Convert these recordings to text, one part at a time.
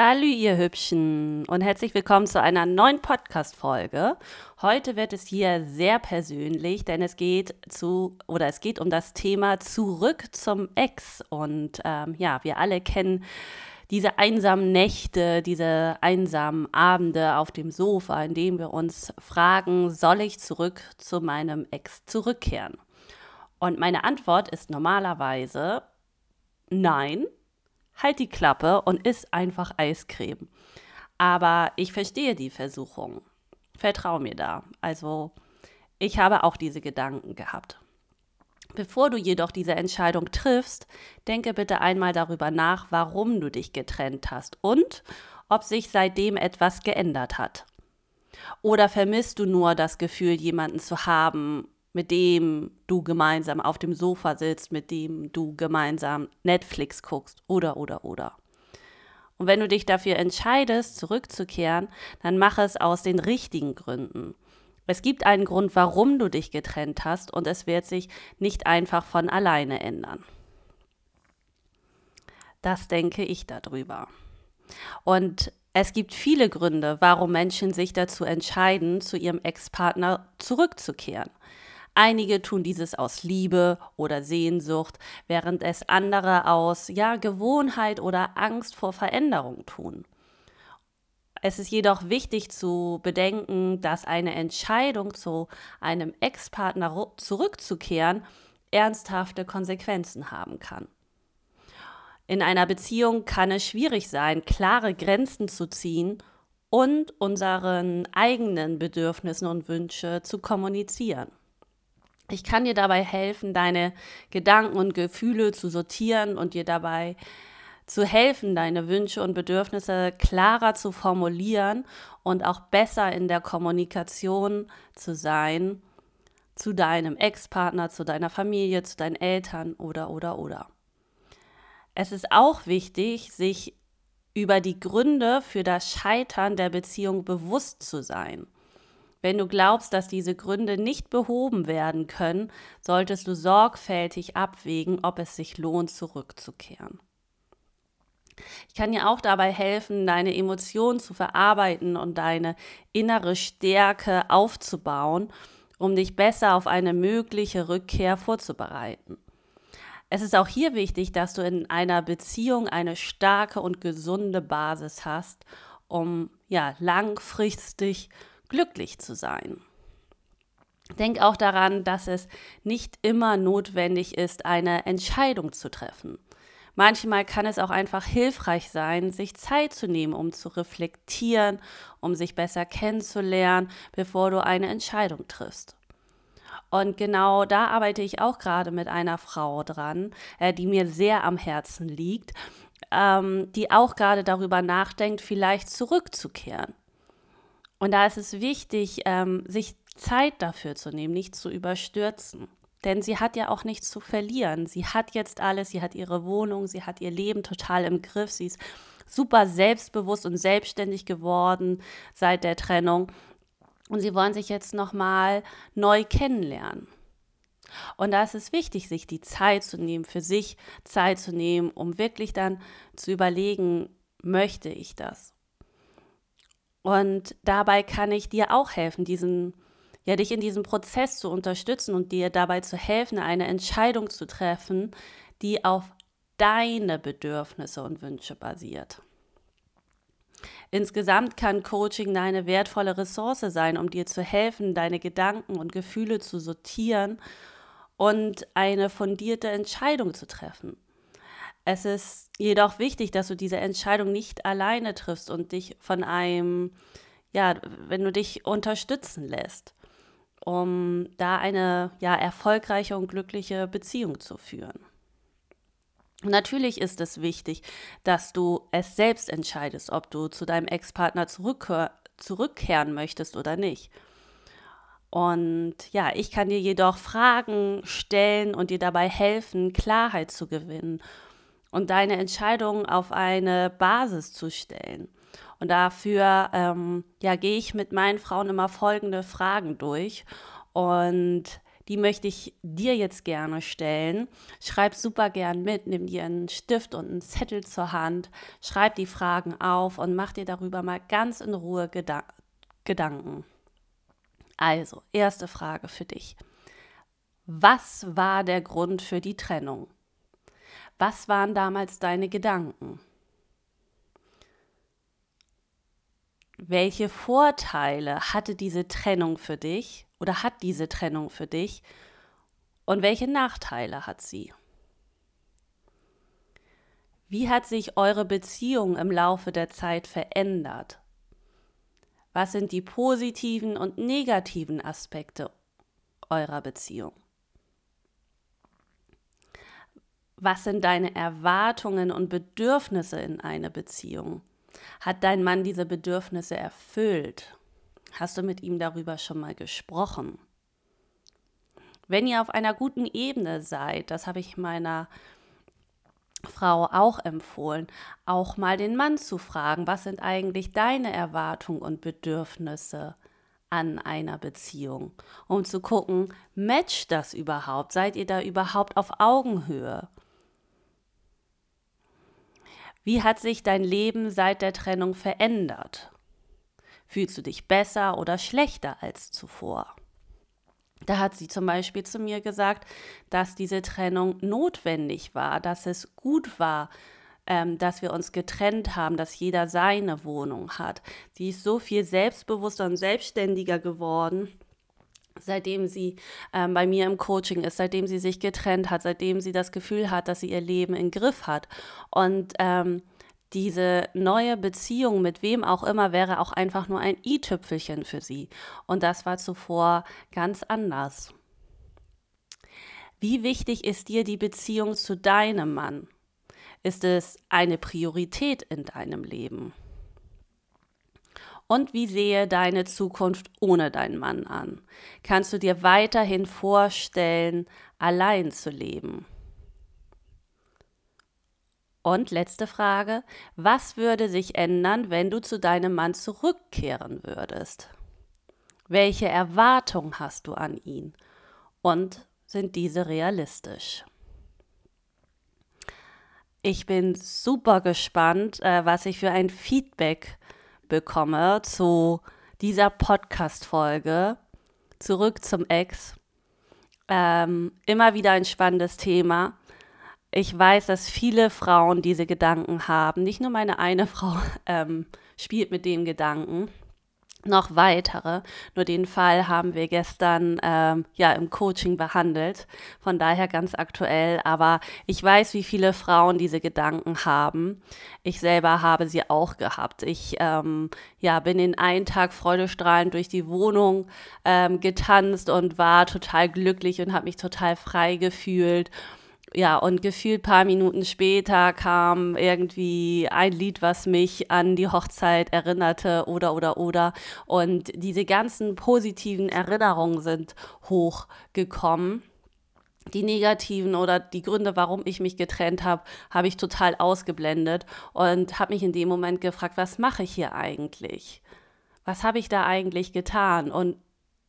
Salü, ihr Hübschen und herzlich willkommen zu einer neuen Podcast-Folge. Heute wird es hier sehr persönlich, denn es geht zu oder es geht um das Thema zurück zum Ex. Und ähm, ja, wir alle kennen diese einsamen Nächte, diese einsamen Abende auf dem Sofa, in denen wir uns fragen, soll ich zurück zu meinem Ex zurückkehren? Und meine Antwort ist normalerweise nein halt die Klappe und isst einfach Eiscreme. Aber ich verstehe die Versuchung. Vertrau mir da. Also, ich habe auch diese Gedanken gehabt. Bevor du jedoch diese Entscheidung triffst, denke bitte einmal darüber nach, warum du dich getrennt hast und ob sich seitdem etwas geändert hat. Oder vermisst du nur das Gefühl, jemanden zu haben, mit dem du gemeinsam auf dem Sofa sitzt, mit dem du gemeinsam Netflix guckst oder oder oder. Und wenn du dich dafür entscheidest, zurückzukehren, dann mach es aus den richtigen Gründen. Es gibt einen Grund, warum du dich getrennt hast und es wird sich nicht einfach von alleine ändern. Das denke ich darüber. Und es gibt viele Gründe, warum Menschen sich dazu entscheiden, zu ihrem Ex-Partner zurückzukehren. Einige tun dieses aus Liebe oder Sehnsucht, während es andere aus ja, Gewohnheit oder Angst vor Veränderung tun. Es ist jedoch wichtig zu bedenken, dass eine Entscheidung zu einem Ex-Partner zurückzukehren ernsthafte Konsequenzen haben kann. In einer Beziehung kann es schwierig sein, klare Grenzen zu ziehen und unseren eigenen Bedürfnissen und Wünsche zu kommunizieren. Ich kann dir dabei helfen, deine Gedanken und Gefühle zu sortieren und dir dabei zu helfen, deine Wünsche und Bedürfnisse klarer zu formulieren und auch besser in der Kommunikation zu sein zu deinem Ex-Partner, zu deiner Familie, zu deinen Eltern oder oder oder. Es ist auch wichtig, sich über die Gründe für das Scheitern der Beziehung bewusst zu sein. Wenn du glaubst, dass diese Gründe nicht behoben werden können, solltest du sorgfältig abwägen, ob es sich lohnt, zurückzukehren. Ich kann dir auch dabei helfen, deine Emotionen zu verarbeiten und deine innere Stärke aufzubauen, um dich besser auf eine mögliche Rückkehr vorzubereiten. Es ist auch hier wichtig, dass du in einer Beziehung eine starke und gesunde Basis hast, um ja langfristig glücklich zu sein. Denk auch daran, dass es nicht immer notwendig ist, eine Entscheidung zu treffen. Manchmal kann es auch einfach hilfreich sein, sich Zeit zu nehmen, um zu reflektieren, um sich besser kennenzulernen, bevor du eine Entscheidung triffst. Und genau da arbeite ich auch gerade mit einer Frau dran, äh, die mir sehr am Herzen liegt, ähm, die auch gerade darüber nachdenkt, vielleicht zurückzukehren. Und da ist es wichtig, ähm, sich Zeit dafür zu nehmen, nicht zu überstürzen. Denn sie hat ja auch nichts zu verlieren. Sie hat jetzt alles, sie hat ihre Wohnung, sie hat ihr Leben total im Griff, sie ist super selbstbewusst und selbstständig geworden seit der Trennung. Und sie wollen sich jetzt nochmal neu kennenlernen. Und da ist es wichtig, sich die Zeit zu nehmen, für sich Zeit zu nehmen, um wirklich dann zu überlegen, möchte ich das? Und dabei kann ich dir auch helfen, diesen, ja, dich in diesem Prozess zu unterstützen und dir dabei zu helfen, eine Entscheidung zu treffen, die auf deine Bedürfnisse und Wünsche basiert. Insgesamt kann Coaching eine wertvolle Ressource sein, um dir zu helfen, deine Gedanken und Gefühle zu sortieren und eine fundierte Entscheidung zu treffen. Es ist jedoch wichtig, dass du diese Entscheidung nicht alleine triffst und dich von einem, ja, wenn du dich unterstützen lässt, um da eine ja, erfolgreiche und glückliche Beziehung zu führen. Natürlich ist es wichtig, dass du es selbst entscheidest, ob du zu deinem Ex-Partner zurückkehren möchtest oder nicht. Und ja, ich kann dir jedoch Fragen stellen und dir dabei helfen, Klarheit zu gewinnen und deine Entscheidung auf eine Basis zu stellen. Und dafür ja, gehe ich mit meinen Frauen immer folgende Fragen durch. Und Die möchte ich dir jetzt gerne stellen. Schreib super gern mit, nimm dir einen Stift und einen Zettel zur Hand, schreib die Fragen auf und mach dir darüber mal ganz in Ruhe Geda Gedanken. Also, erste Frage für dich. Was war der Grund für die Trennung? Was waren damals deine Gedanken? Welche Vorteile hatte diese Trennung für dich oder hat diese Trennung für dich und welche Nachteile hat sie? Wie hat sich eure Beziehung im Laufe der Zeit verändert? Was sind die positiven und negativen Aspekte eurer Beziehung? Was sind deine Erwartungen und Bedürfnisse in eine Beziehung? Hat dein Mann diese Bedürfnisse erfüllt? Hast du mit ihm darüber schon mal gesprochen? Wenn ihr auf einer guten Ebene seid, das habe ich meiner Frau auch empfohlen, auch mal den Mann zu fragen, was sind eigentlich deine Erwartungen und Bedürfnisse an einer Beziehung, um zu gucken, matcht das überhaupt? Seid ihr da überhaupt auf Augenhöhe? Wie hat sich dein Leben seit der Trennung verändert? Fühlst du dich besser oder schlechter als zuvor? Da hat sie zum Beispiel zu mir gesagt, dass diese Trennung notwendig war, dass es gut war, ähm, dass wir uns getrennt haben, dass jeder seine Wohnung hat. Sie ist so viel selbstbewusster und selbstständiger geworden seitdem sie ähm, bei mir im Coaching ist, seitdem sie sich getrennt hat, seitdem sie das Gefühl hat, dass sie ihr Leben im Griff hat. Und ähm, diese neue Beziehung mit wem auch immer wäre auch einfach nur ein i-Tüpfelchen für sie. Und das war zuvor ganz anders. Wie wichtig ist dir die Beziehung zu deinem Mann? Ist es eine Priorität in deinem Leben? Und wie sehe deine Zukunft ohne deinen Mann an? Kannst du dir weiterhin vorstellen, allein zu leben? Und letzte Frage, was würde sich ändern, wenn du zu deinem Mann zurückkehren würdest? Welche Erwartungen hast du an ihn? Und sind diese realistisch? Ich bin super gespannt, äh, was ich für ein Feedback bekomme zu dieser Podcast-Folge. Zurück zum Ex. Ähm, immer wieder ein spannendes Thema. Ich weiß, dass viele Frauen diese Gedanken haben. Nicht nur meine eine Frau ähm, spielt mit dem Gedanken noch weitere. Nur den Fall haben wir gestern ähm, ja im Coaching behandelt. Von daher ganz aktuell. Aber ich weiß, wie viele Frauen diese Gedanken haben. Ich selber habe sie auch gehabt. Ich ähm, ja, bin in einen Tag freudestrahlend durch die Wohnung ähm, getanzt und war total glücklich und habe mich total frei gefühlt ja, und gefühlt paar Minuten später kam irgendwie ein Lied, was mich an die Hochzeit erinnerte oder oder oder. Und diese ganzen positiven Erinnerungen sind hochgekommen. Die negativen oder die Gründe, warum ich mich getrennt habe, habe ich total ausgeblendet und habe mich in dem Moment gefragt, was mache ich hier eigentlich? Was habe ich da eigentlich getan? Und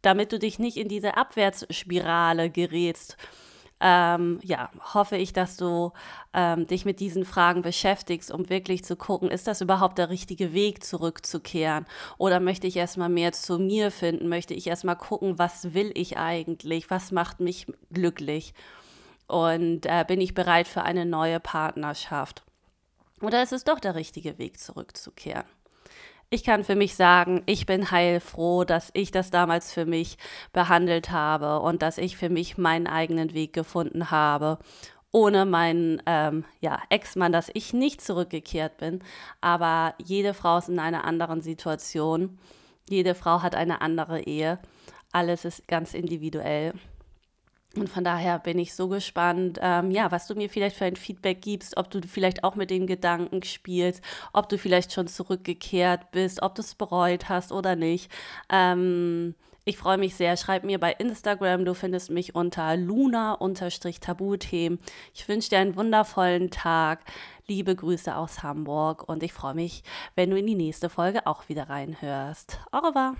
damit du dich nicht in diese Abwärtsspirale gerätst, ähm, ja, hoffe ich, dass du ähm, dich mit diesen Fragen beschäftigst, um wirklich zu gucken, ist das überhaupt der richtige Weg, zurückzukehren? Oder möchte ich erstmal mehr zu mir finden? Möchte ich erstmal gucken, was will ich eigentlich? Was macht mich glücklich? Und äh, bin ich bereit für eine neue Partnerschaft? Oder ist es doch der richtige Weg, zurückzukehren? Ich kann für mich sagen, ich bin heilfroh, dass ich das damals für mich behandelt habe und dass ich für mich meinen eigenen Weg gefunden habe ohne meinen ähm, ja, Ex-Mann, dass ich nicht zurückgekehrt bin. Aber jede Frau ist in einer anderen Situation. Jede Frau hat eine andere Ehe. Alles ist ganz individuell. Und von daher bin ich so gespannt, ähm, ja, was du mir vielleicht für ein Feedback gibst, ob du vielleicht auch mit den Gedanken spielst, ob du vielleicht schon zurückgekehrt bist, ob du es bereut hast oder nicht. Ähm, ich freue mich sehr. Schreib mir bei Instagram. Du findest mich unter luna-tabuthemen. Ich wünsche dir einen wundervollen Tag. Liebe Grüße aus Hamburg und ich freue mich, wenn du in die nächste Folge auch wieder reinhörst. Au revoir.